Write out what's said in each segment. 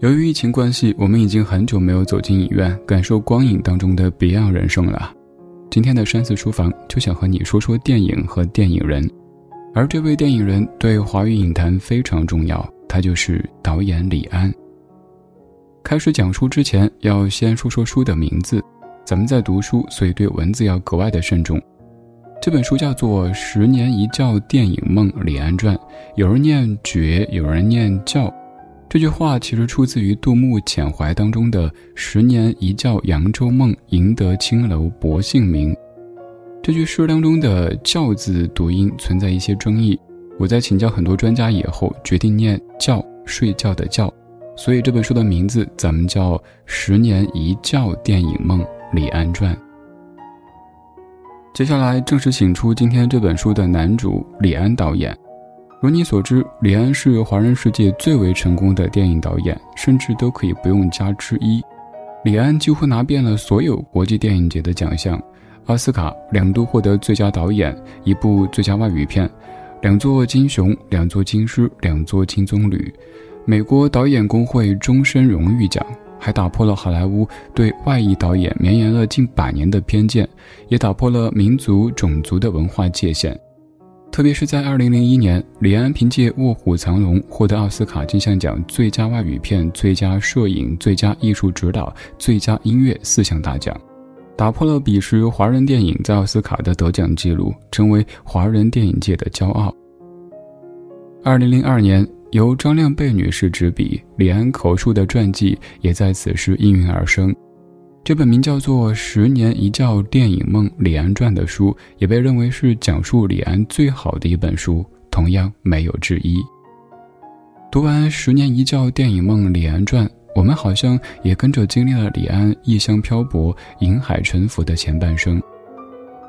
由于疫情关系，我们已经很久没有走进影院，感受光影当中的别样人生了。今天的山寺书房就想和你说说电影和电影人，而这位电影人对华语影坛非常重要，他就是导演李安。开始讲述之前，要先说说书的名字。咱们在读书，所以对文字要格外的慎重。这本书叫做《十年一觉电影梦李安传》，有人念觉，有人念觉。这句话其实出自于杜牧《遣怀》当中的“十年一觉扬州梦，赢得青楼薄幸名”。这句诗当中的“觉”字读音存在一些争议，我在请教很多专家以后，决定念“觉”，睡觉的“觉”。所以这本书的名字咱们叫《十年一觉电影梦李安传》。接下来正式请出今天这本书的男主李安导演。如你所知，李安是华人世界最为成功的电影导演，甚至都可以不用加之一。李安几乎拿遍了所有国际电影节的奖项，奥斯卡两度获得最佳导演，一部最佳外语片，两座金熊，两座金狮，两座金棕榈，美国导演工会终身荣誉奖，还打破了好莱坞对外裔导演绵延了近百年的偏见，也打破了民族种族的文化界限。特别是在2001年，李安凭借《卧虎藏龙》获得奥斯卡金像奖最佳外语片、最佳摄影、最佳艺术指导、最佳音乐四项大奖，打破了彼时华人电影在奥斯卡的得奖记录，成为华人电影界的骄傲。2002年，由张亮贝女士执笔，李安口述的传记也在此时应运而生。这本名叫做《十年一觉电影梦李安传》的书，也被认为是讲述李安最好的一本书，同样没有之一。读完《十年一觉电影梦李安传》，我们好像也跟着经历了李安异乡漂泊、银海沉浮的前半生，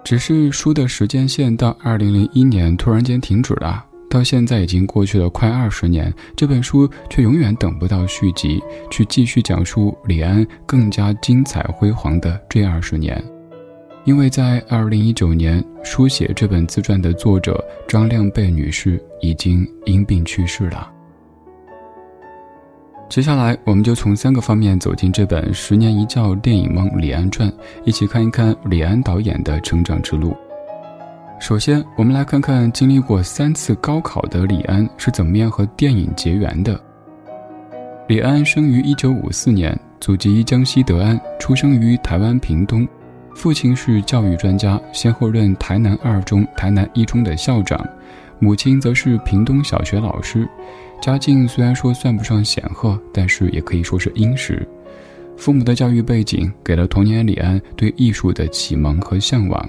只是书的时间线到二零零一年突然间停止了。到现在已经过去了快二十年，这本书却永远等不到续集，去继续讲述李安更加精彩辉煌的这二十年。因为在二零一九年，书写这本自传的作者张亮贝女士已经因病去世了。接下来，我们就从三个方面走进这本《十年一觉电影梦李安传》，一起看一看李安导演的成长之路。首先，我们来看看经历过三次高考的李安是怎么样和电影结缘的。李安生于一九五四年，祖籍江西德安，出生于台湾屏东，父亲是教育专家，先后任台南二中、台南一中的校长，母亲则是屏东小学老师，家境虽然说算不上显赫，但是也可以说是殷实。父母的教育背景给了童年李安对艺术的启蒙和向往。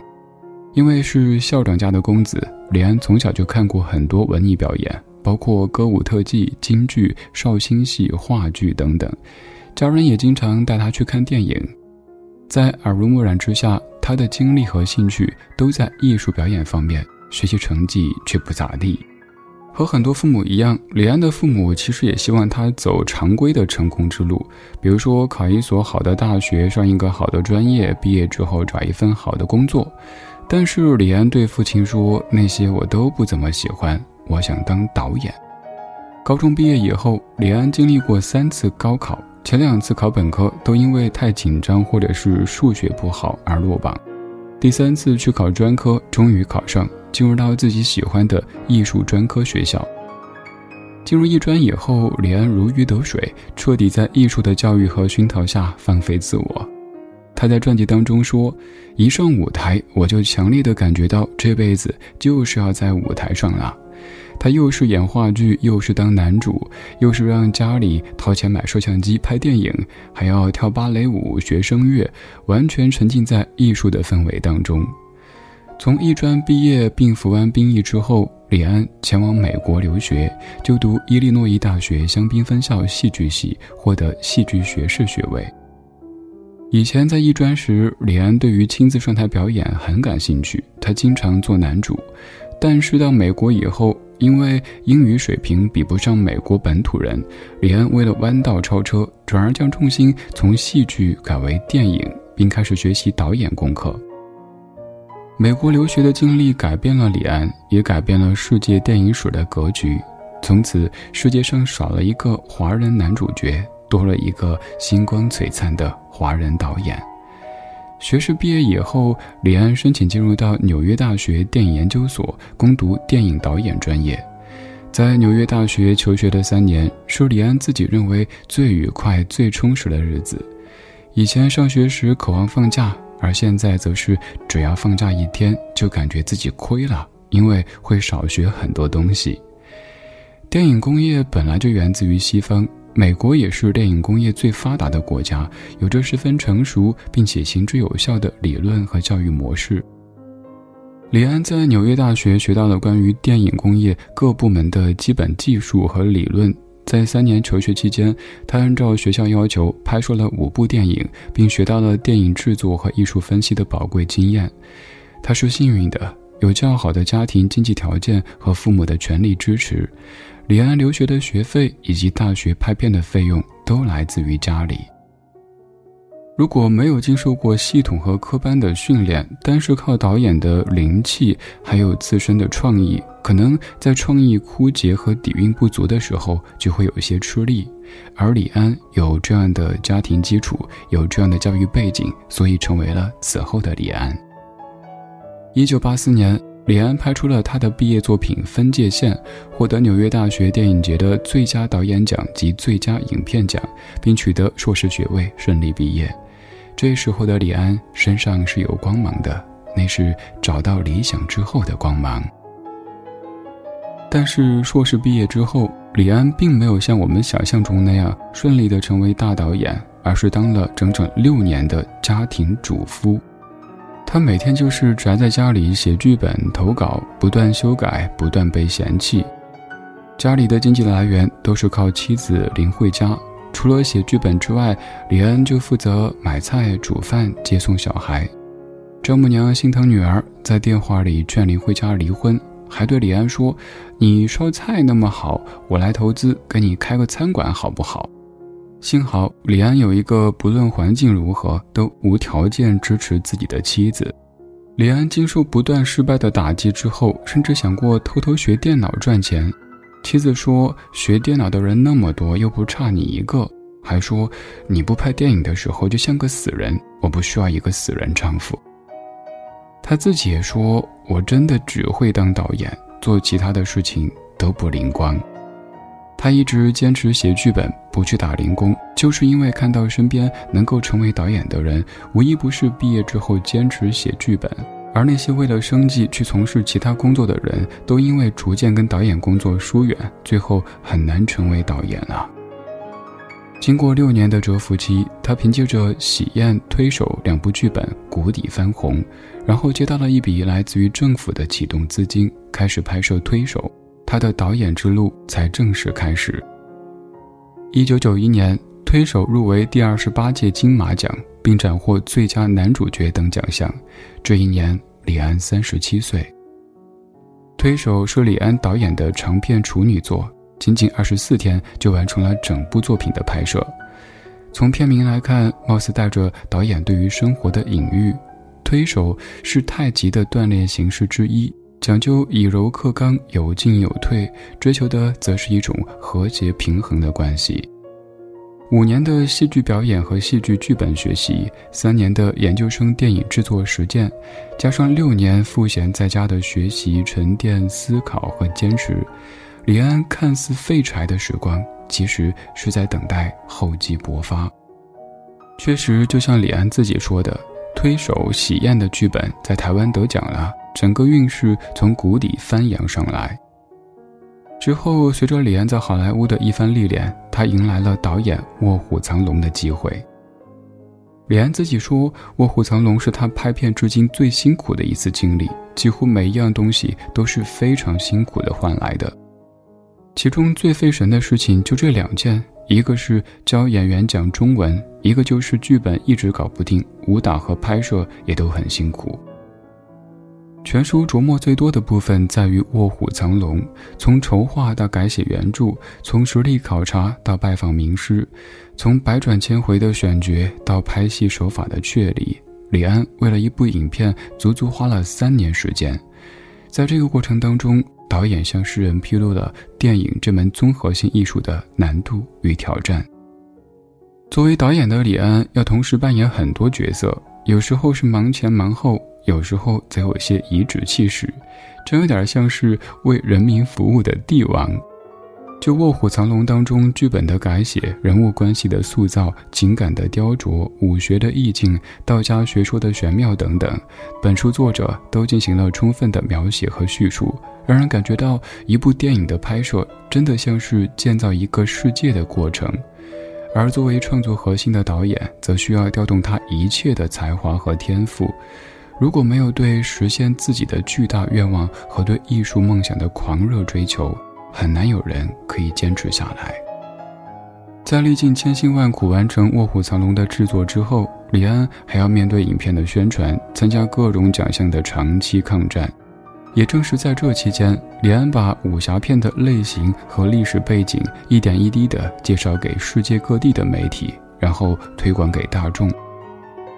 因为是校长家的公子，李安从小就看过很多文艺表演，包括歌舞特技、京剧、绍兴戏、话剧等等。家人也经常带他去看电影。在耳濡目染之下，他的精力和兴趣都在艺术表演方面，学习成绩却不咋地。和很多父母一样，李安的父母其实也希望他走常规的成功之路，比如说考一所好的大学，上一个好的专业，毕业之后找一份好的工作。但是李安对父亲说：“那些我都不怎么喜欢，我想当导演。”高中毕业以后，李安经历过三次高考，前两次考本科都因为太紧张或者是数学不好而落榜，第三次去考专科，终于考上，进入到自己喜欢的艺术专科学校。进入艺专以后，李安如鱼得水，彻底在艺术的教育和熏陶下放飞自我。他在传记当中说：“一上舞台，我就强烈的感觉到这辈子就是要在舞台上了。他又是演话剧，又是当男主，又是让家里掏钱买摄像机拍电影，还要跳芭蕾舞、学声乐，完全沉浸在艺术的氛围当中。从艺专毕业并服完兵役之后，李安前往美国留学，就读伊利诺伊大学香槟分校戏剧系，获得戏剧学士学位。”以前在艺专时，李安对于亲自上台表演很感兴趣，他经常做男主。但是到美国以后，因为英语水平比不上美国本土人，李安为了弯道超车，转而将重心从戏剧改为电影，并开始学习导演功课。美国留学的经历改变了李安，也改变了世界电影史的格局。从此，世界上少了一个华人男主角。多了一个星光璀璨的华人导演。学士毕业以后，李安申请进入到纽约大学电影研究所攻读电影导演专业。在纽约大学求学的三年，是李安自己认为最愉快、最充实的日子。以前上学时渴望放假，而现在则是只要放假一天，就感觉自己亏了，因为会少学很多东西。电影工业本来就源自于西方。美国也是电影工业最发达的国家，有着十分成熟并且行之有效的理论和教育模式。李安在纽约大学学到了关于电影工业各部门的基本技术和理论。在三年求学期间，他按照学校要求拍摄了五部电影，并学到了电影制作和艺术分析的宝贵经验。他是幸运的，有较好的家庭经济条件和父母的全力支持。李安留学的学费以及大学拍片的费用都来自于家里。如果没有经受过系统和科班的训练，单是靠导演的灵气，还有自身的创意，可能在创意枯竭和底蕴不足的时候就会有一些吃力。而李安有这样的家庭基础，有这样的教育背景，所以成为了此后的李安。一九八四年。李安拍出了他的毕业作品《分界线》，获得纽约大学电影节的最佳导演奖及最佳影片奖，并取得硕士学位，顺利毕业。这时候的李安身上是有光芒的，那是找到理想之后的光芒。但是硕士毕业之后，李安并没有像我们想象中那样顺利的成为大导演，而是当了整整六年的家庭主夫。他每天就是宅在家里写剧本、投稿，不断修改，不断被嫌弃。家里的经济来源都是靠妻子林慧嘉。除了写剧本之外，李安就负责买菜、煮饭、接送小孩。丈母娘心疼女儿，在电话里劝林慧嘉离婚，还对李安说：“你烧菜那么好，我来投资，给你开个餐馆好不好？”幸好李安有一个不论环境如何都无条件支持自己的妻子。李安经受不断失败的打击之后，甚至想过偷偷学电脑赚钱。妻子说：“学电脑的人那么多，又不差你一个。”还说：“你不拍电影的时候就像个死人，我不需要一个死人丈夫。”他自己也说：“我真的只会当导演，做其他的事情都不灵光。”他一直坚持写剧本，不去打零工，就是因为看到身边能够成为导演的人，无一不是毕业之后坚持写剧本，而那些为了生计去从事其他工作的人，都因为逐渐跟导演工作疏远，最后很难成为导演了。经过六年的蛰伏期，他凭借着《喜宴》《推手》两部剧本谷底翻红，然后接到了一笔来自于政府的启动资金，开始拍摄《推手》。他的导演之路才正式开始。一九九一年，《推手》入围第二十八届金马奖，并斩获最佳男主角等奖项。这一年，李安三十七岁。《推手》是李安导演的长片处女作，仅仅二十四天就完成了整部作品的拍摄。从片名来看，貌似带着导演对于生活的隐喻。推手是太极的锻炼形式之一。讲究以柔克刚，有进有退，追求的则是一种和谐平衡的关系。五年的戏剧表演和戏剧剧本学习，三年的研究生电影制作实践，加上六年赋闲在家的学习、沉淀、思考和坚持，李安看似废柴的时光，其实是在等待厚积薄发。确实，就像李安自己说的，《推手》《喜宴》的剧本在台湾得奖了。整个运势从谷底翻扬上来。之后，随着李安在好莱坞的一番历练，他迎来了导演《卧虎藏龙》的机会。李安自己说，《卧虎藏龙》是他拍片至今最辛苦的一次经历，几乎每一样东西都是非常辛苦的换来的。其中最费神的事情就这两件：一个是教演员讲中文，一个就是剧本一直搞不定，武打和拍摄也都很辛苦。全书琢磨最多的部分在于《卧虎藏龙》，从筹划到改写原著，从实地考察到拜访名师，从百转千回的选角到拍戏手法的确立，李安为了一部影片足足花了三年时间。在这个过程当中，导演向世人披露了电影这门综合性艺术的难度与挑战。作为导演的李安，要同时扮演很多角色，有时候是忙前忙后，有时候则有些颐指气使，真有点像是为人民服务的帝王。就《卧虎藏龙》当中剧本的改写、人物关系的塑造、情感的雕琢、武学的意境、道家学说的玄妙等等，本书作者都进行了充分的描写和叙述，让人感觉到一部电影的拍摄真的像是建造一个世界的过程。而作为创作核心的导演，则需要调动他一切的才华和天赋。如果没有对实现自己的巨大愿望和对艺术梦想的狂热追求，很难有人可以坚持下来。在历尽千辛万苦完成《卧虎藏龙》的制作之后，李安还要面对影片的宣传，参加各种奖项的长期抗战。也正是在这期间，李安把武侠片的类型和历史背景一点一滴地介绍给世界各地的媒体，然后推广给大众。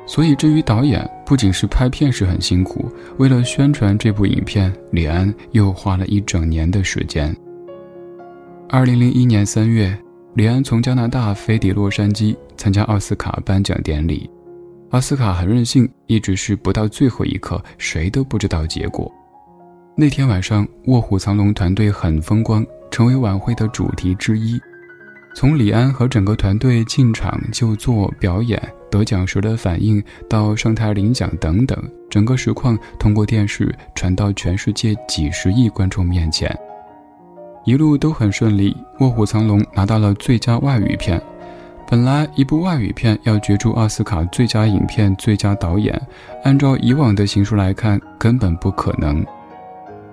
所以，至于导演，不仅是拍片时很辛苦，为了宣传这部影片，李安又花了一整年的时间。二零零一年三月，李安从加拿大飞抵洛杉矶参加奥斯卡颁奖典礼。奥斯卡很任性，一直是不到最后一刻，谁都不知道结果。那天晚上，《卧虎藏龙》团队很风光，成为晚会的主题之一。从李安和整个团队进场就座、表演、得奖时的反应，到上台领奖等等，整个实况通过电视传到全世界几十亿观众面前。一路都很顺利，《卧虎藏龙》拿到了最佳外语片。本来一部外语片要角逐奥斯卡最佳影片、最佳导演，按照以往的形式来看，根本不可能。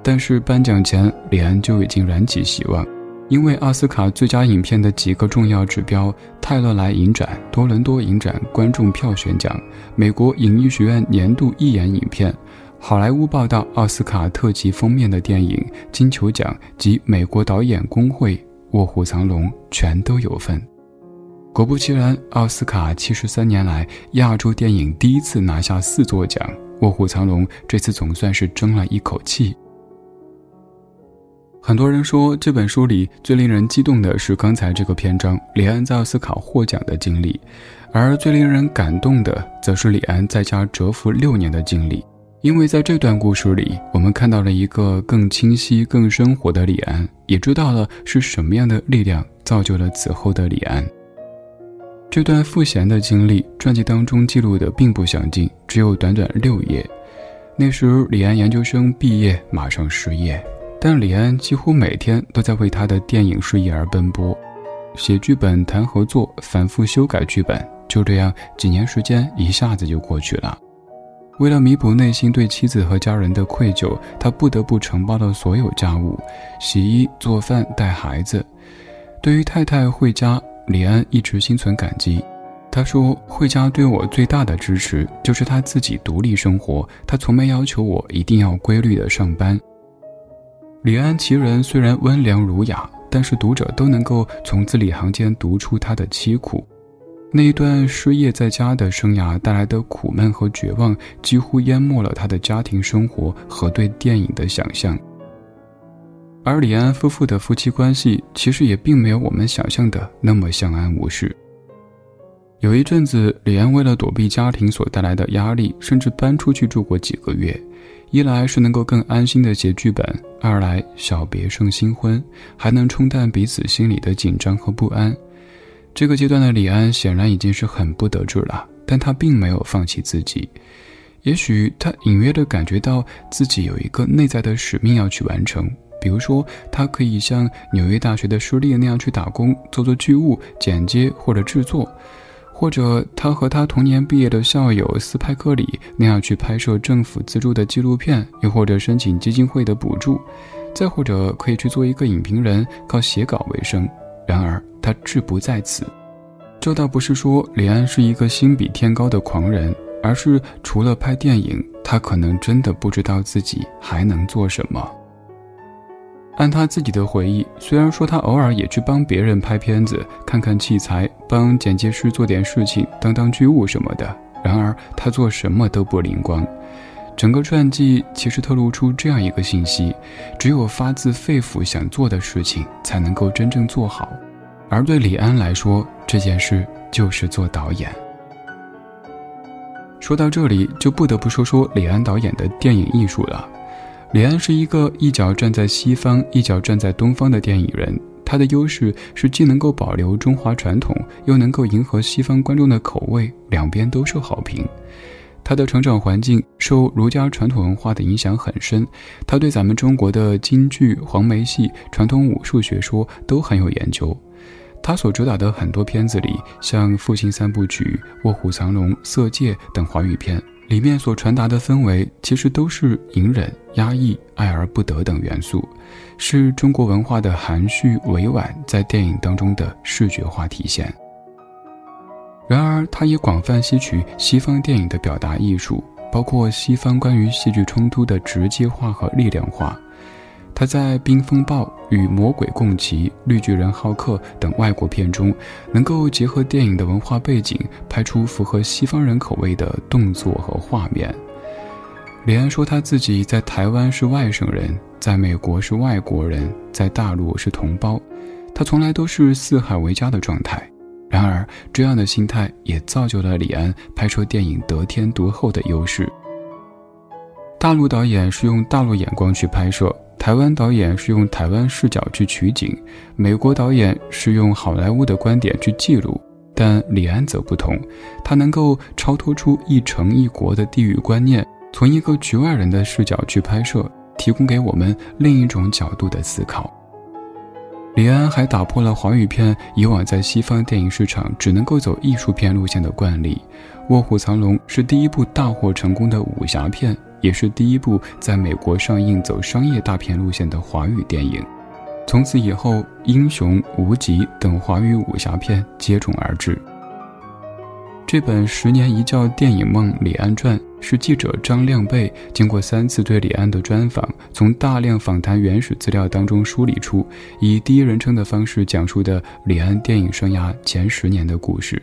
但是颁奖前，李安就已经燃起希望，因为奥斯卡最佳影片的几个重要指标——泰勒莱影展、多伦多影展观众票选奖、美国影艺学院年度一眼影片。好莱坞报道奥斯卡特辑封面的电影、金球奖及美国导演工会《卧虎藏龙》全都有份。果不其然，奥斯卡七十三年来亚洲电影第一次拿下四座奖，《卧虎藏龙》这次总算是争了一口气。很多人说这本书里最令人激动的是刚才这个篇章李安在奥斯卡获奖的经历，而最令人感动的则是李安在家蛰伏六年的经历。因为在这段故事里，我们看到了一个更清晰、更生活的李安，也知道了是什么样的力量造就了此后的李安。这段赋闲的经历，传记当中记录的并不详尽，只有短短六页。那时李安研究生毕业，马上失业，但李安几乎每天都在为他的电影事业而奔波，写剧本、谈合作、反复修改剧本，就这样几年时间一下子就过去了。为了弥补内心对妻子和家人的愧疚，他不得不承包了所有家务，洗衣、做饭、带孩子。对于太太惠佳，李安一直心存感激。他说：“惠佳对我最大的支持就是他自己独立生活，他从没要求我一定要规律的上班。”李安其人虽然温良儒雅，但是读者都能够从字里行间读出他的凄苦。那一段失业在家的生涯带来的苦闷和绝望，几乎淹没了他的家庭生活和对电影的想象。而李安夫妇的夫妻关系其实也并没有我们想象的那么相安无事。有一阵子，李安为了躲避家庭所带来的压力，甚至搬出去住过几个月。一来是能够更安心的写剧本，二来小别胜新婚，还能冲淡彼此心里的紧张和不安。这个阶段的李安显然已经是很不得志了，但他并没有放弃自己。也许他隐约地感觉到自己有一个内在的使命要去完成，比如说，他可以像纽约大学的施利那样去打工，做做剧务、剪接或者制作；或者他和他同年毕业的校友斯派克里那样去拍摄政府资助的纪录片，又或者申请基金会的补助；再或者可以去做一个影评人，靠写稿为生。然而。他志不在此，这倒不是说李安是一个心比天高的狂人，而是除了拍电影，他可能真的不知道自己还能做什么。按他自己的回忆，虽然说他偶尔也去帮别人拍片子，看看器材，帮剪接师做点事情，当当剧务什么的，然而他做什么都不灵光。整个传记其实透露出这样一个信息：只有发自肺腑想做的事情，才能够真正做好。而对李安来说，这件事就是做导演。说到这里，就不得不说说李安导演的电影艺术了。李安是一个一脚站在西方，一脚站在东方的电影人。他的优势是既能够保留中华传统，又能够迎合西方观众的口味，两边都受好评。他的成长环境受儒家传统文化的影响很深，他对咱们中国的京剧、黄梅戏、传统武术学说都很有研究。他所主导的很多片子里，像《父亲三部曲》《卧虎藏龙》《色戒》等华语片，里面所传达的氛围，其实都是隐忍、压抑、爱而不得等元素。是中国文化的含蓄委婉在电影当中的视觉化体现。然而，他也广泛吸取西方电影的表达艺术，包括西方关于戏剧冲突的直接化和力量化。他在《冰风暴》与《魔鬼共骑》《绿巨人浩克》等外国片中，能够结合电影的文化背景，拍出符合西方人口味的动作和画面。李安说他自己在台湾是外省人。在美国是外国人，在大陆是同胞，他从来都是四海为家的状态。然而，这样的心态也造就了李安拍摄电影得天独厚的优势。大陆导演是用大陆眼光去拍摄，台湾导演是用台湾视角去取景，美国导演是用好莱坞的观点去记录。但李安则不同，他能够超脱出一城一国的地域观念，从一个局外人的视角去拍摄。提供给我们另一种角度的思考。李安还打破了华语片以往在西方电影市场只能够走艺术片路线的惯例，《卧虎藏龙》是第一部大获成功的武侠片，也是第一部在美国上映走商业大片路线的华语电影。从此以后，《英雄》《无极》等华语武侠片接踵而至。这本《十年一觉电影梦·李安传》是记者张亮贝经过三次对李安的专访，从大量访谈原始资料当中梳理出，以第一人称的方式讲述的李安电影生涯前十年的故事。《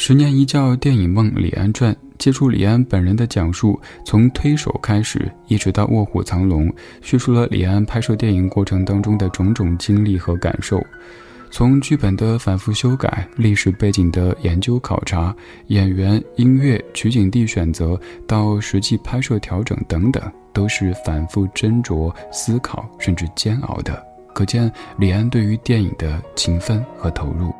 十年一觉电影梦·李安传》借助李安本人的讲述，从推手开始，一直到卧虎藏龙，叙述了李安拍摄电影过程当中的种种经历和感受。从剧本的反复修改、历史背景的研究考察、演员、音乐、取景地选择，到实际拍摄调整等等，都是反复斟酌、思考，甚至煎熬的。可见李安对于电影的勤奋和投入。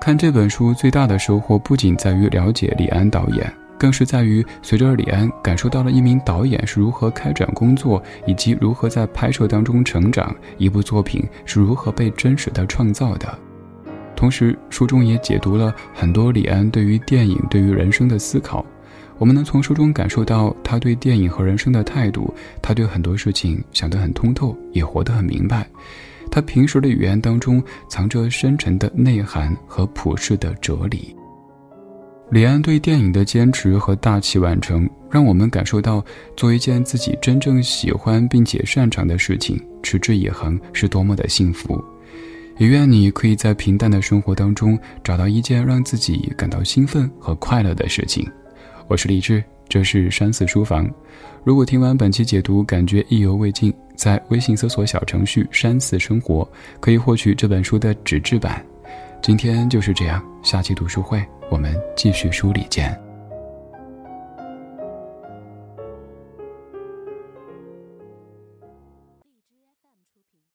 看这本书最大的收获，不仅在于了解李安导演。更是在于，随着李安感受到了一名导演是如何开展工作，以及如何在拍摄当中成长，一部作品是如何被真实的创造的。同时，书中也解读了很多李安对于电影、对于人生的思考。我们能从书中感受到他对电影和人生的态度，他对很多事情想得很通透，也活得很明白。他平时的语言当中藏着深沉的内涵和普世的哲理。李安对电影的坚持和大器晚成，让我们感受到做一件自己真正喜欢并且擅长的事情，持之以恒是多么的幸福。也愿你可以在平淡的生活当中找到一件让自己感到兴奋和快乐的事情。我是李志，这是山寺书房。如果听完本期解读感觉意犹未尽，在微信搜索小程序“山寺生活”，可以获取这本书的纸质版。今天就是这样，下期读书会我们继续梳理见。